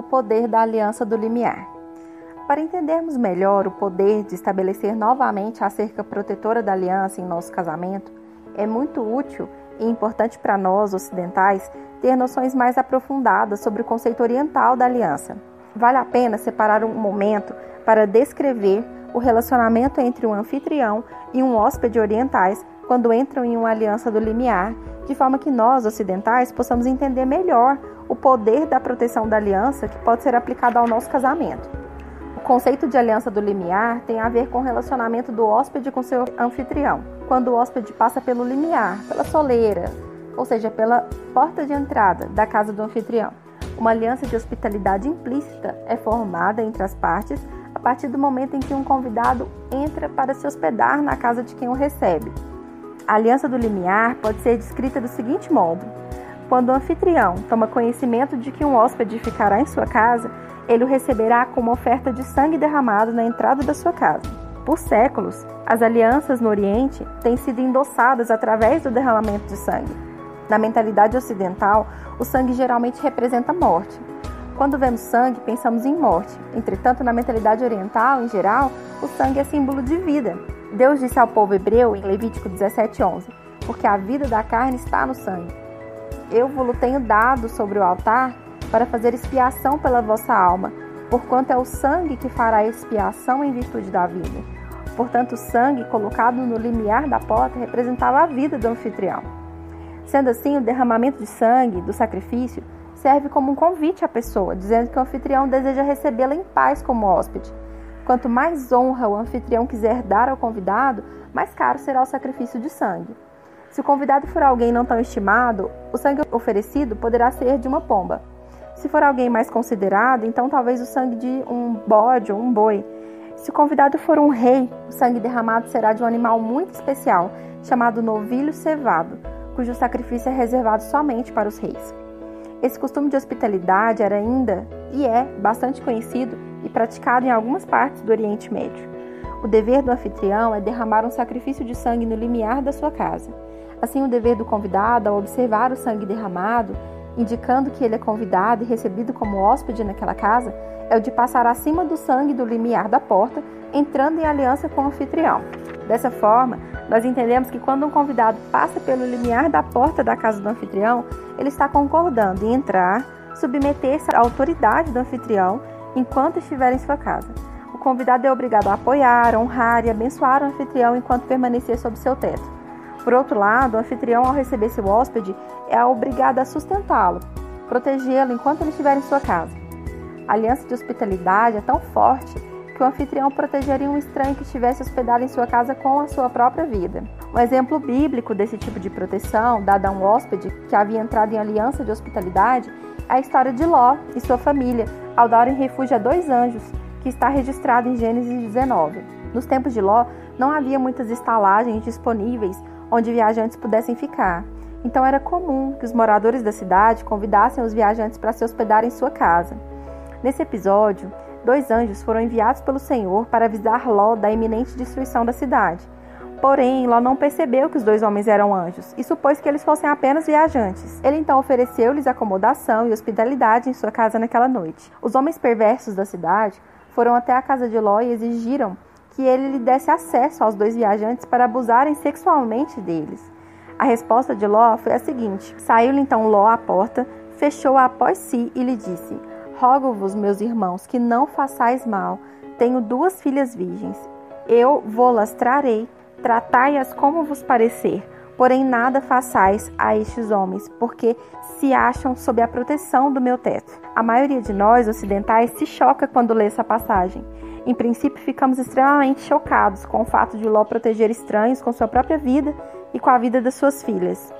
o poder da aliança do limiar. Para entendermos melhor o poder de estabelecer novamente a cerca protetora da aliança em nosso casamento, é muito útil e importante para nós ocidentais ter noções mais aprofundadas sobre o conceito oriental da aliança. Vale a pena separar um momento para descrever o relacionamento entre um anfitrião e um hóspede orientais quando entram em uma aliança do limiar, de forma que nós, ocidentais, possamos entender melhor o poder da proteção da aliança que pode ser aplicado ao nosso casamento. O conceito de aliança do limiar tem a ver com o relacionamento do hóspede com seu anfitrião. Quando o hóspede passa pelo limiar, pela soleira, ou seja, pela porta de entrada da casa do anfitrião. Uma aliança de hospitalidade implícita é formada entre as partes a partir do momento em que um convidado entra para se hospedar na casa de quem o recebe. A aliança do limiar pode ser descrita do seguinte modo: quando o anfitrião toma conhecimento de que um hóspede ficará em sua casa, ele o receberá com uma oferta de sangue derramado na entrada da sua casa. Por séculos, as alianças no Oriente têm sido endossadas através do derramamento de sangue. Na mentalidade ocidental, o sangue geralmente representa morte. Quando vemos sangue, pensamos em morte. Entretanto, na mentalidade oriental, em geral, o sangue é símbolo de vida. Deus disse ao povo hebreu em Levítico 17:11: Porque a vida da carne está no sangue. Eu vos tenho dado sobre o altar para fazer expiação pela vossa alma, porquanto é o sangue que fará expiação em virtude da vida. Portanto, o sangue colocado no limiar da porta representava a vida do anfitrião. Sendo assim, o derramamento de sangue do sacrifício serve como um convite à pessoa, dizendo que o anfitrião deseja recebê-la em paz como hóspede. Quanto mais honra o anfitrião quiser dar ao convidado, mais caro será o sacrifício de sangue. Se o convidado for alguém não tão estimado, o sangue oferecido poderá ser de uma pomba. Se for alguém mais considerado, então talvez o sangue de um bode ou um boi. Se o convidado for um rei, o sangue derramado será de um animal muito especial, chamado novilho cevado, cujo sacrifício é reservado somente para os reis. Esse costume de hospitalidade era ainda e é bastante conhecido praticado em algumas partes do Oriente Médio. O dever do anfitrião é derramar um sacrifício de sangue no limiar da sua casa. Assim, o dever do convidado, ao observar o sangue derramado, indicando que ele é convidado e recebido como hóspede naquela casa, é o de passar acima do sangue do limiar da porta, entrando em aliança com o anfitrião. Dessa forma, nós entendemos que quando um convidado passa pelo limiar da porta da casa do anfitrião, ele está concordando em entrar, submeter-se à autoridade do anfitrião enquanto estiver em sua casa. O convidado é obrigado a apoiar, honrar e abençoar o anfitrião enquanto permanecer sob seu teto. Por outro lado, o anfitrião, ao receber seu hóspede, é obrigado a sustentá-lo, protegê-lo enquanto ele estiver em sua casa. A aliança de hospitalidade é tão forte que o anfitrião protegeria um estranho que estivesse hospedado em sua casa com a sua própria vida. Um exemplo bíblico desse tipo de proteção, dada a um hóspede que havia entrado em aliança de hospitalidade, é a história de Ló e sua família ao darem refúgio a dois anjos, que está registrado em Gênesis 19. Nos tempos de Ló, não havia muitas estalagens disponíveis onde viajantes pudessem ficar. Então era comum que os moradores da cidade convidassem os viajantes para se hospedar em sua casa. Nesse episódio, dois anjos foram enviados pelo Senhor para avisar Ló da iminente destruição da cidade. Porém, Ló não percebeu que os dois homens eram anjos e supôs que eles fossem apenas viajantes. Ele então ofereceu-lhes acomodação e hospitalidade em sua casa naquela noite. Os homens perversos da cidade foram até a casa de Ló e exigiram que ele lhe desse acesso aos dois viajantes para abusarem sexualmente deles. A resposta de Ló foi a seguinte: Saiu-lhe então Ló à porta, fechou-a após si e lhe disse: Rogo-vos, meus irmãos, que não façais mal. Tenho duas filhas virgens. Eu vou-las trarei, tratai-as como vos parecer. Porém, nada façais a estes homens, porque se acham sob a proteção do meu teto. A maioria de nós, ocidentais, se choca quando lê essa passagem. Em princípio, ficamos extremamente chocados com o fato de Ló proteger estranhos com sua própria vida e com a vida das suas filhas.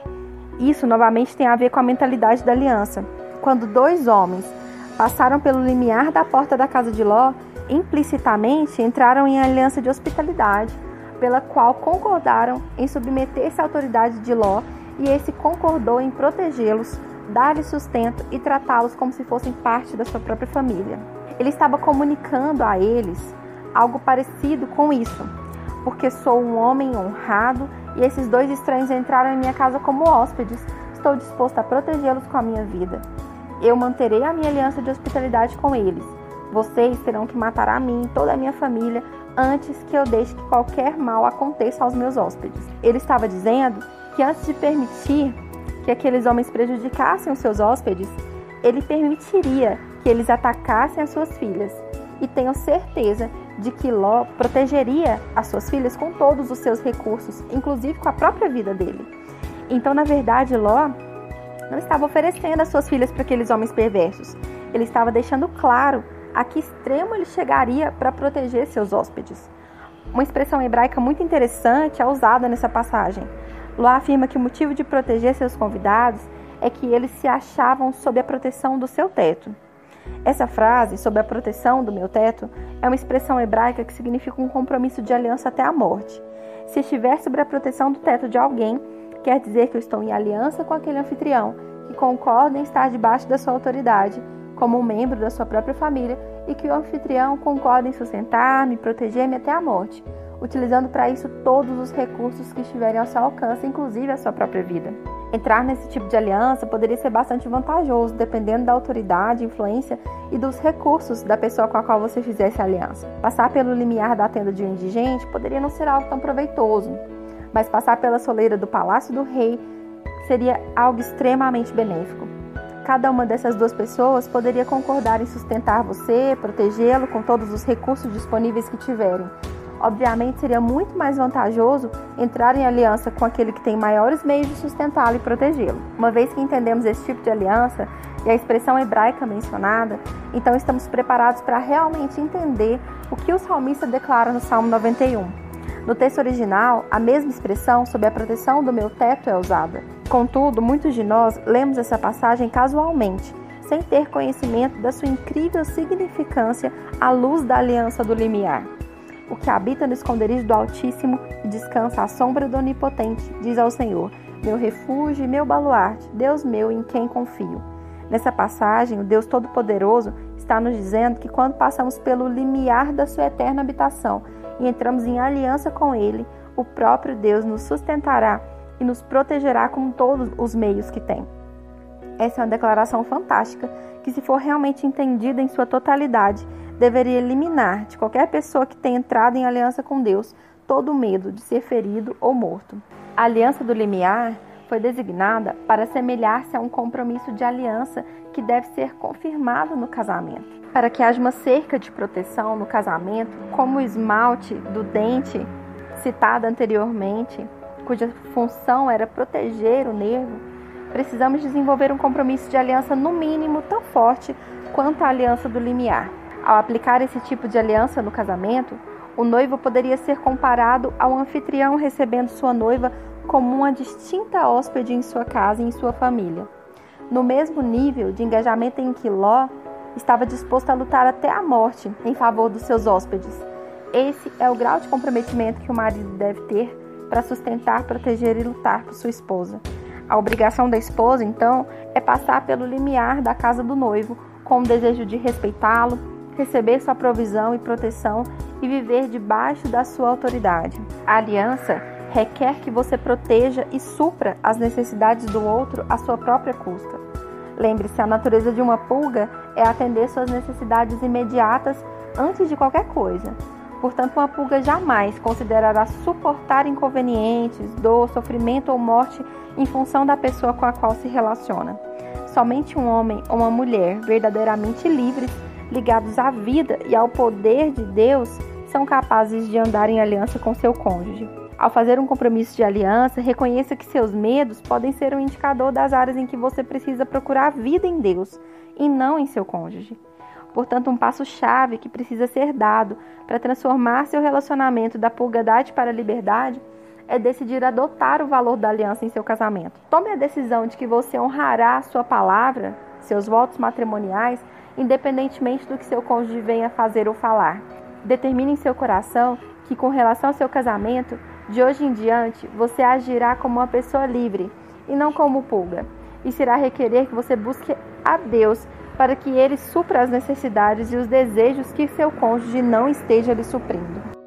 Isso novamente tem a ver com a mentalidade da aliança. Quando dois homens passaram pelo limiar da porta da casa de Ló, implicitamente entraram em aliança de hospitalidade, pela qual concordaram em submeter-se à autoridade de Ló e esse concordou em protegê-los, dar-lhes sustento e tratá-los como se fossem parte da sua própria família. Ele estava comunicando a eles algo parecido com isso, porque sou um homem honrado e esses dois estranhos entraram em minha casa como hóspedes. Estou disposto a protegê-los com a minha vida. Eu manterei a minha aliança de hospitalidade com eles. Vocês terão que matar a mim e toda a minha família antes que eu deixe que qualquer mal aconteça aos meus hóspedes. Ele estava dizendo que antes de permitir que aqueles homens prejudicassem os seus hóspedes, ele permitiria que eles atacassem as suas filhas. E tenho certeza de que Ló protegeria as suas filhas com todos os seus recursos, inclusive com a própria vida dele. Então, na verdade, Ló não estava oferecendo as suas filhas para aqueles homens perversos. Ele estava deixando claro a que extremo ele chegaria para proteger seus hóspedes. Uma expressão hebraica muito interessante é usada nessa passagem. Ló afirma que o motivo de proteger seus convidados é que eles se achavam sob a proteção do seu teto. Essa frase, sob a proteção do meu teto, é uma expressão hebraica que significa um compromisso de aliança até a morte. Se estiver sob a proteção do teto de alguém, quer dizer que eu estou em aliança com aquele anfitrião, que concorda em estar debaixo da sua autoridade, como um membro da sua própria família, e que o anfitrião concorda em sustentar-me, proteger-me até a morte utilizando para isso todos os recursos que estiverem ao seu alcance, inclusive a sua própria vida. Entrar nesse tipo de aliança poderia ser bastante vantajoso, dependendo da autoridade, influência e dos recursos da pessoa com a qual você fizesse aliança. Passar pelo limiar da tenda de um indigente poderia não ser algo tão proveitoso, mas passar pela soleira do palácio do rei seria algo extremamente benéfico. Cada uma dessas duas pessoas poderia concordar em sustentar você, protegê-lo com todos os recursos disponíveis que tiverem, Obviamente, seria muito mais vantajoso entrar em aliança com aquele que tem maiores meios de sustentá-lo e protegê-lo. Uma vez que entendemos esse tipo de aliança e a expressão hebraica mencionada, então estamos preparados para realmente entender o que o salmista declara no Salmo 91. No texto original, a mesma expressão, sob a proteção do meu teto, é usada. Contudo, muitos de nós lemos essa passagem casualmente, sem ter conhecimento da sua incrível significância à luz da aliança do limiar. O que habita no esconderijo do Altíssimo e descansa à sombra do Onipotente, diz ao Senhor: Meu refúgio e meu baluarte, Deus meu em quem confio. Nessa passagem, o Deus Todo-Poderoso está nos dizendo que quando passamos pelo limiar da sua eterna habitação e entramos em aliança com Ele, o próprio Deus nos sustentará e nos protegerá com todos os meios que tem. Essa é uma declaração fantástica que, se for realmente entendida em sua totalidade, deveria eliminar de qualquer pessoa que tenha entrado em aliança com Deus todo o medo de ser ferido ou morto. A aliança do limiar foi designada para semelhar-se a um compromisso de aliança que deve ser confirmado no casamento. Para que haja uma cerca de proteção no casamento, como o esmalte do dente citado anteriormente, cuja função era proteger o nervo, precisamos desenvolver um compromisso de aliança no mínimo tão forte quanto a aliança do limiar. Ao aplicar esse tipo de aliança no casamento, o noivo poderia ser comparado ao anfitrião recebendo sua noiva como uma distinta hóspede em sua casa e em sua família. No mesmo nível de engajamento em que Ló estava disposto a lutar até a morte em favor dos seus hóspedes. Esse é o grau de comprometimento que o marido deve ter para sustentar, proteger e lutar por sua esposa. A obrigação da esposa, então, é passar pelo limiar da casa do noivo com o desejo de respeitá-lo, receber sua provisão e proteção e viver debaixo da sua autoridade. A aliança requer que você proteja e supra as necessidades do outro à sua própria custa. Lembre-se, a natureza de uma pulga é atender suas necessidades imediatas antes de qualquer coisa. Portanto, uma pulga jamais considerará suportar inconvenientes, dor, sofrimento ou morte em função da pessoa com a qual se relaciona. Somente um homem ou uma mulher verdadeiramente livres ligados à vida e ao poder de Deus, são capazes de andar em aliança com seu cônjuge. Ao fazer um compromisso de aliança, reconheça que seus medos podem ser um indicador das áreas em que você precisa procurar vida em Deus e não em seu cônjuge. Portanto, um passo-chave que precisa ser dado para transformar seu relacionamento da purgadade para a liberdade é decidir adotar o valor da aliança em seu casamento. Tome a decisão de que você honrará a sua palavra, seus votos matrimoniais, independentemente do que seu cônjuge venha fazer ou falar. Determine em seu coração que, com relação ao seu casamento, de hoje em diante você agirá como uma pessoa livre e não como pulga, e será requerer que você busque a Deus para que ele supra as necessidades e os desejos que seu cônjuge não esteja lhe suprindo.